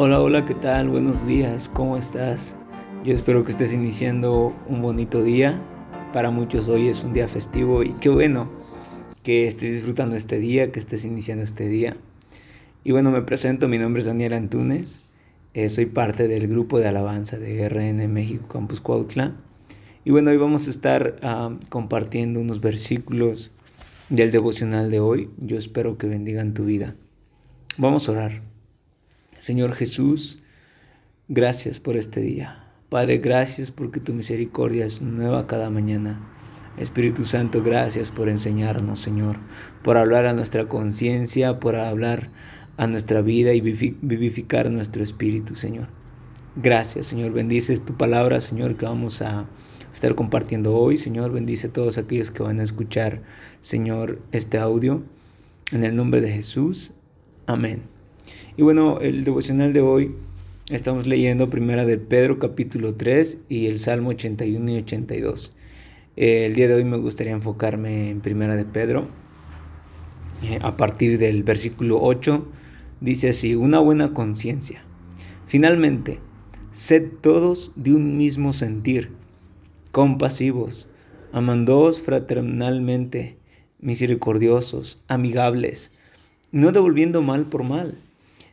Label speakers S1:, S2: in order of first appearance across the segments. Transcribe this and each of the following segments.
S1: Hola, hola, ¿qué tal? Buenos días, ¿cómo estás? Yo espero que estés iniciando un bonito día. Para muchos hoy es un día festivo y qué bueno que estés disfrutando este día, que estés iniciando este día. Y bueno, me presento, mi nombre es Daniel Antunes, eh, soy parte del grupo de alabanza de RN México Campus Cuautla. Y bueno, hoy vamos a estar ah, compartiendo unos versículos del devocional de hoy. Yo espero que bendigan tu vida. Vamos a orar. Señor Jesús, gracias por este día. Padre, gracias porque tu misericordia es nueva cada mañana. Espíritu Santo, gracias por enseñarnos, Señor, por hablar a nuestra conciencia, por hablar a nuestra vida y vivificar nuestro espíritu, Señor. Gracias, Señor. Bendices tu palabra, Señor, que vamos a estar compartiendo hoy. Señor, bendice a todos aquellos que van a escuchar, Señor, este audio. En el nombre de Jesús. Amén. Y bueno, el devocional de hoy estamos leyendo primera de Pedro capítulo 3 y el Salmo 81 y 82. el día de hoy me gustaría enfocarme en primera de Pedro. Eh, a partir del versículo 8 dice así, una buena conciencia. Finalmente, sed todos de un mismo sentir, compasivos, amándoos fraternalmente, misericordiosos, amigables, no devolviendo mal por mal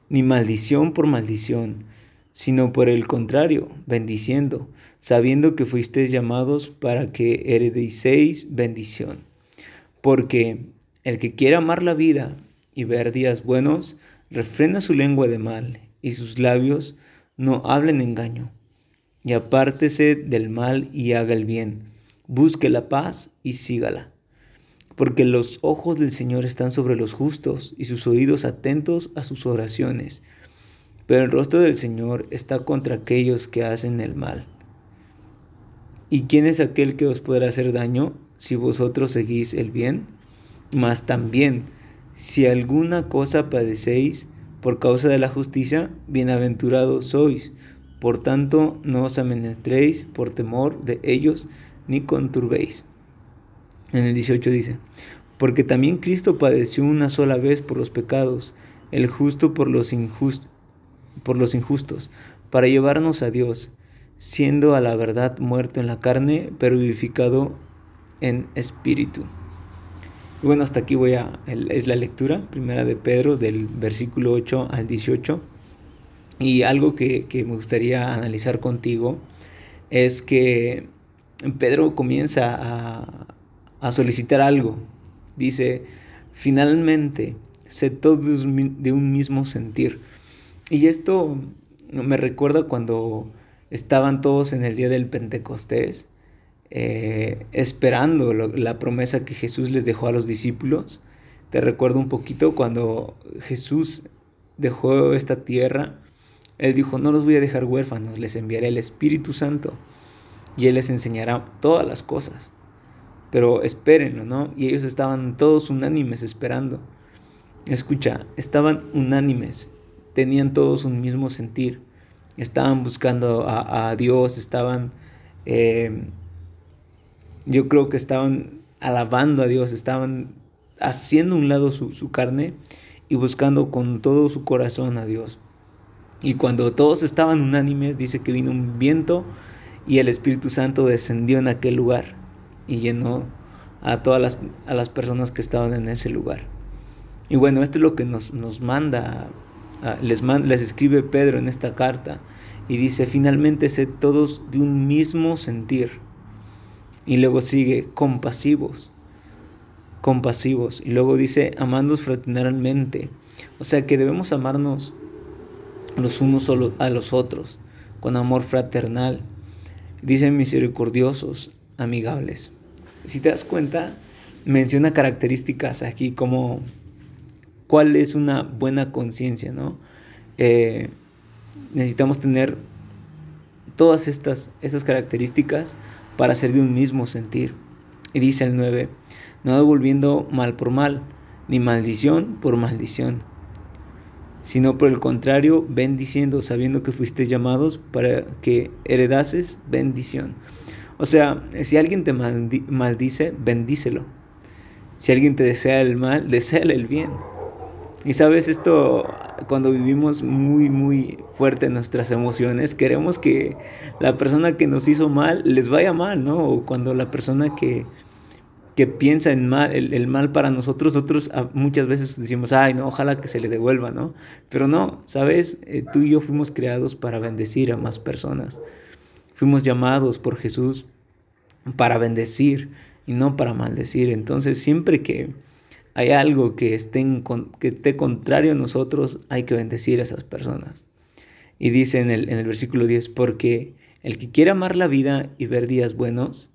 S1: ni maldición por maldición, sino por el contrario, bendiciendo, sabiendo que fuisteis llamados para que heredéis bendición. Porque el que quiera amar la vida y ver días buenos, refrena su lengua de mal y sus labios no hablen engaño. Y apártese del mal y haga el bien, busque la paz y sígala porque los ojos del Señor están sobre los justos y sus oídos atentos a sus oraciones. Pero el rostro del Señor está contra aquellos que hacen el mal. ¿Y quién es aquel que os podrá hacer daño si vosotros seguís el bien? Mas también, si alguna cosa padecéis por causa de la justicia, bienaventurados sois. Por tanto, no os amenetréis por temor de ellos, ni conturbéis. En el 18 dice, porque también Cristo padeció una sola vez por los pecados, el justo por los, por los injustos, para llevarnos a Dios, siendo a la verdad muerto en la carne, pero vivificado en espíritu. Y bueno, hasta aquí voy a, es la lectura, primera de Pedro, del versículo 8 al 18. Y algo que, que me gustaría analizar contigo es que Pedro comienza a, a solicitar algo. Dice, finalmente, sé todos de un mismo sentir. Y esto me recuerda cuando estaban todos en el día del Pentecostés, eh, esperando la promesa que Jesús les dejó a los discípulos. Te recuerdo un poquito cuando Jesús dejó esta tierra, Él dijo, no los voy a dejar huérfanos, les enviaré el Espíritu Santo y Él les enseñará todas las cosas pero espérenlo, ¿no? Y ellos estaban todos unánimes esperando. Escucha, estaban unánimes, tenían todos un mismo sentir, estaban buscando a, Dios, estaban, eh, yo creo que estaban alabando a Dios, estaban haciendo un lado su, su carne y buscando con todo su corazón a Dios. Y cuando todos estaban unánimes, dice que vino un viento y el Espíritu Santo descendió en aquel lugar y llenó a todas las, a las personas que estaban en ese lugar. Y bueno, esto es lo que nos, nos manda, les, les escribe Pedro en esta carta y dice, finalmente sed todos de un mismo sentir. Y luego sigue, compasivos, compasivos. Y luego dice, amandos fraternalmente. O sea que debemos amarnos los unos a los otros, con amor fraternal. Dice misericordiosos, amigables. Si te das cuenta, menciona características aquí como cuál es una buena conciencia, ¿no? Eh, necesitamos tener todas estas, estas características para ser de un mismo sentir. Y dice el 9, no devolviendo mal por mal, ni maldición por maldición, sino por el contrario, bendiciendo, sabiendo que fuiste llamados para que heredases bendición. O sea, si alguien te maldice, bendícelo. Si alguien te desea el mal, deséale el bien. Y sabes, esto cuando vivimos muy, muy fuerte nuestras emociones, queremos que la persona que nos hizo mal les vaya mal, ¿no? O cuando la persona que, que piensa en mal, el, mal para nosotros, nosotros muchas veces decimos, ay, no, ojalá que se le devuelva, ¿no? Pero no, sabes, eh, tú y yo fuimos creados para bendecir a más personas. Fuimos llamados por Jesús para bendecir y no para maldecir. Entonces, siempre que hay algo que esté, que esté contrario a nosotros, hay que bendecir a esas personas. Y dice en el, en el versículo 10, porque el que quiera amar la vida y ver días buenos,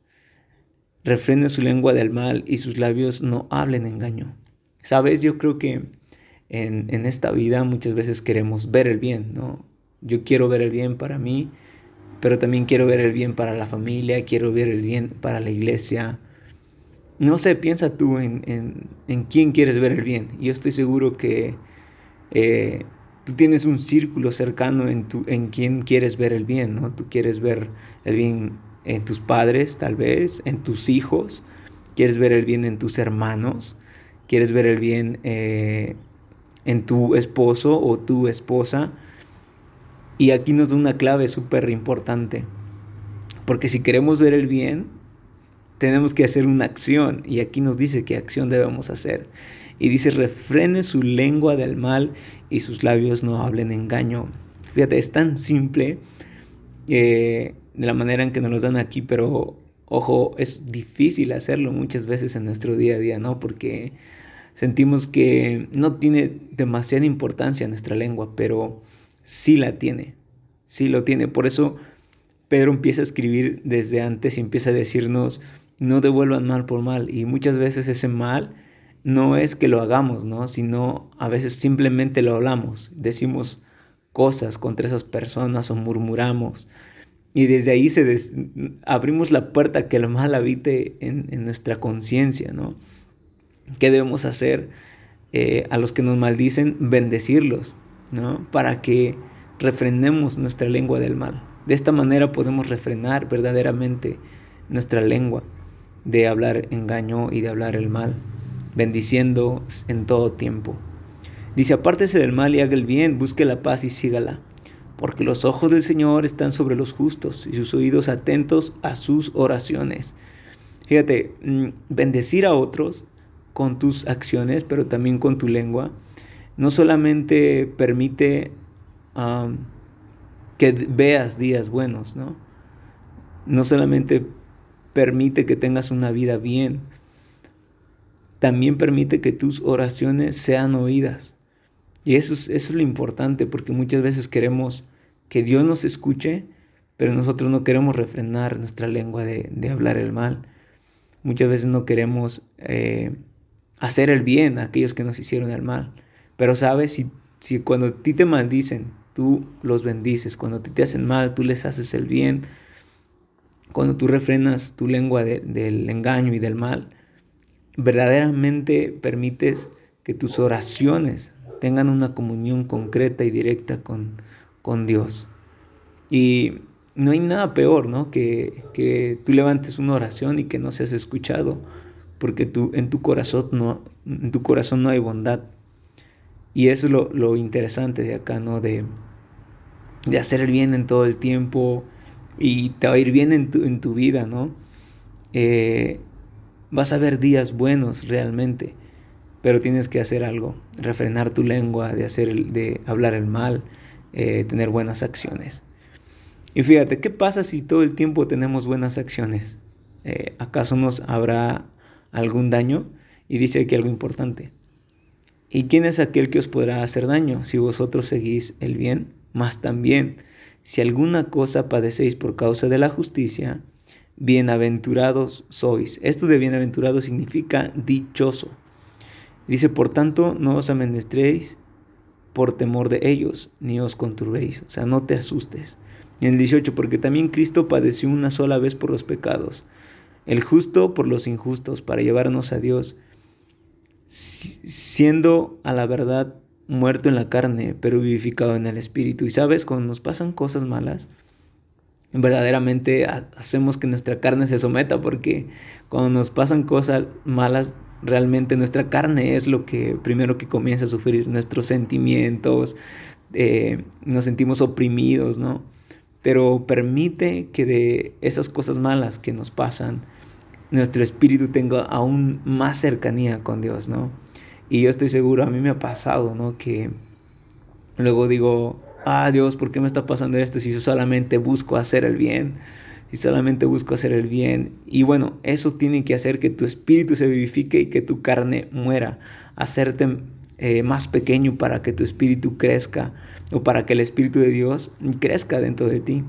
S1: refrene su lengua del mal y sus labios no hablen engaño. Sabes, yo creo que en, en, esta vida muchas veces queremos ver el bien, ¿no? Yo quiero ver el bien para mí, pero también quiero ver el bien para la familia, quiero ver el bien para la iglesia, no sé, piensa tú en, quién quieres ver el bien. Yo estoy seguro que eh, tú tienes un círculo cercano en, tu, en quién quieres ver el bien, ¿no? Tú quieres ver el bien en tus padres, tal vez, en tus hijos, quieres ver el bien en tus hermanos, quieres ver el bien eh, en tu esposo o tu esposa. Y aquí nos da una clave súper importante, porque si queremos ver el bien, tenemos que hacer una acción y aquí nos dice qué acción debemos hacer. Y dice, refrene su lengua del mal y sus labios no hablen engaño. Fíjate, es tan simple eh, de la manera en que nos lo dan aquí, pero ojo, es difícil hacerlo muchas veces en nuestro día a día, ¿no? Porque sentimos que no tiene demasiada importancia nuestra lengua, pero sí la tiene, sí lo tiene. Por eso Pedro empieza a escribir desde antes y empieza a decirnos, no devuelvan mal por mal. Y muchas veces ese mal no es que lo hagamos, ¿no? Sino a veces simplemente lo hablamos, decimos cosas contra esas personas o murmuramos. Y desde ahí se abrimos la puerta que el mal habite en, nuestra conciencia, ¿no? ¿Qué debemos hacer eh, a los que nos maldicen? Bendecirlos, ¿no? Para que refrenemos nuestra lengua del mal. De esta manera podemos refrenar verdaderamente nuestra lengua de hablar engaño y de hablar el mal, bendiciendo en todo tiempo. Dice, apártese del mal y haga el bien, busque la paz y sígala, porque los ojos del Señor están sobre los justos y sus oídos atentos a sus oraciones. Fíjate, mm, bendecir a otros con tus acciones, pero también con tu lengua, no solamente permite que veas días buenos, ¿no? No solamente permite que tengas una vida bien. También permite que tus oraciones sean oídas. Y eso es, lo importante, porque muchas veces queremos que Dios nos escuche, pero nosotros no queremos refrenar nuestra lengua de, hablar el mal. Muchas veces no queremos eh, hacer el bien a aquellos que nos hicieron el mal. Pero sabes, si, si cuando a ti te maldicen, tú los bendices, cuando a ti te hacen mal, tú les haces el bien, cuando tú refrenas tu lengua del engaño y del mal, verdaderamente permites que tus oraciones tengan una comunión concreta y directa con, con Dios. Y no hay nada peor, ¿no? Que, que, tú levantes una oración y que no seas escuchado, porque tú, en, tu corazón no, en tu corazón no hay bondad. Y eso es lo, lo interesante de acá, ¿no? De, de hacer el bien en todo el tiempo, y te va a ir bien en tu, en tu vida, ¿no? Eh, vas a ver días buenos realmente, pero tienes que hacer algo, refrenar tu lengua, de, hacer de hablar el mal, eh, tener buenas acciones. Y fíjate, ¿qué pasa si todo el tiempo tenemos buenas acciones? Eh, ¿Acaso nos habrá algún daño? Y dice aquí algo importante. ¿Y quién es aquel que os podrá hacer daño si vosotros seguís el bien? Más también si alguna cosa padecéis por causa de la justicia, bienaventurados sois. Esto de bienaventurado significa dichoso. Dice, por tanto, no os amenestréis por temor de ellos, ni os conturbéis. O sea, no te asustes. En el 18, porque también Cristo padeció una sola vez por los pecados, el justo por los injustos, para llevarnos a Dios, siendo a la verdad muerto en la carne, pero vivificado en el espíritu. Y sabes, cuando nos pasan cosas malas, verdaderamente hacemos que nuestra carne se someta, porque cuando nos pasan cosas malas, realmente nuestra carne es lo que primero que comienza a sufrir, nuestros sentimientos, eh, nos sentimos oprimidos, ¿no? Pero permite que de esas cosas malas que nos pasan, nuestro espíritu tenga aún más cercanía con Dios, ¿no? Y yo estoy seguro, a mí me ha pasado, ¿no? Que luego digo, ah Dios, ¿por qué me está pasando esto si yo solamente busco hacer el bien? Si solamente busco hacer el bien. Y bueno, eso tiene que hacer que tu espíritu se vivifique y que tu carne muera. Hacerte eh, más pequeño para que tu espíritu crezca o para que el espíritu de Dios crezca dentro de ti.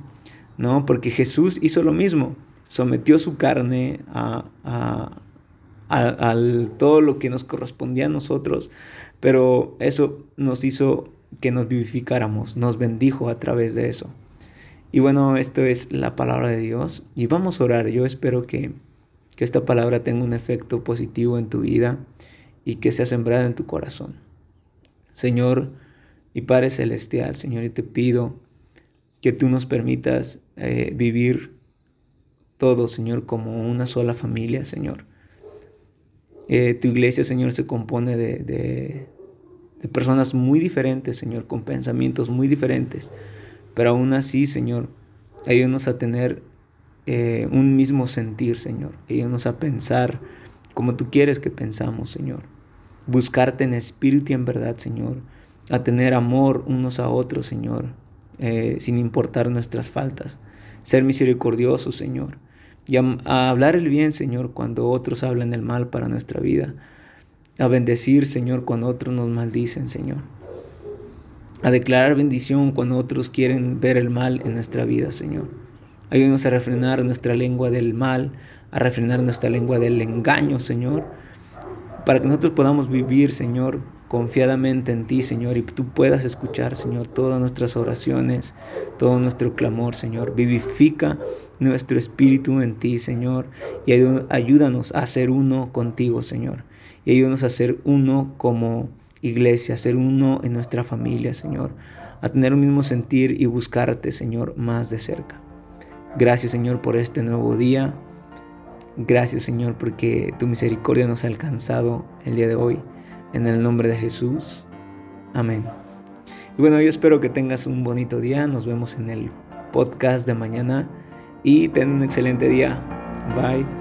S1: ¿No? Porque Jesús hizo lo mismo. Sometió su carne a, a todo lo que nos correspondía a nosotros, pero eso nos hizo que nos vivificáramos, nos bendijo a través de eso. Y bueno, esto es la palabra de Dios y vamos a orar. Yo espero que, que esta palabra tenga un efecto positivo en tu vida y que sea sembrada en tu corazón. Señor y Padre Celestial, Señor, y te pido que tú nos permitas eh, vivir todo, Señor, como una sola familia, Señor. Eh, tu iglesia, Señor, se compone de, de, de personas muy diferentes, Señor, con pensamientos muy diferentes pero aún así, Señor, ayúdanos a tener eh, un mismo sentir, Señor. Ayúdanos a pensar como tú quieres que pensamos, Señor. Buscarte en espíritu y en verdad, Señor. A tener amor unos a otros, Señor, eh, sin importar nuestras faltas. Ser misericordioso, Señor. Y a hablar el bien, Señor, cuando otros hablan el mal para nuestra vida. A bendecir, Señor, cuando otros nos maldicen, Señor a declarar bendición cuando otros quieren ver el mal en nuestra vida, Señor. Ayúdanos a refrenar nuestra lengua del mal, a refrenar nuestra lengua del engaño, Señor, para que nosotros podamos vivir, Señor, confiadamente en ti, Señor, y tú puedas escuchar, Señor, todas nuestras oraciones, todo nuestro clamor, Señor. Vivifica nuestro espíritu en ti, Señor, y ayúdanos a ser uno contigo, Señor. Y ayúdanos a ser uno como iglesia, ser uno en nuestra familia, Señor, a tener un mismo sentir y buscarte, Señor, más de cerca. Gracias, Señor, por este nuevo día. Gracias, Señor, porque tu misericordia nos ha alcanzado el día de hoy. En el nombre de Jesús. Amén. Y bueno, yo espero que tengas un bonito día. Nos vemos en el podcast de mañana y ten un excelente día. Bye.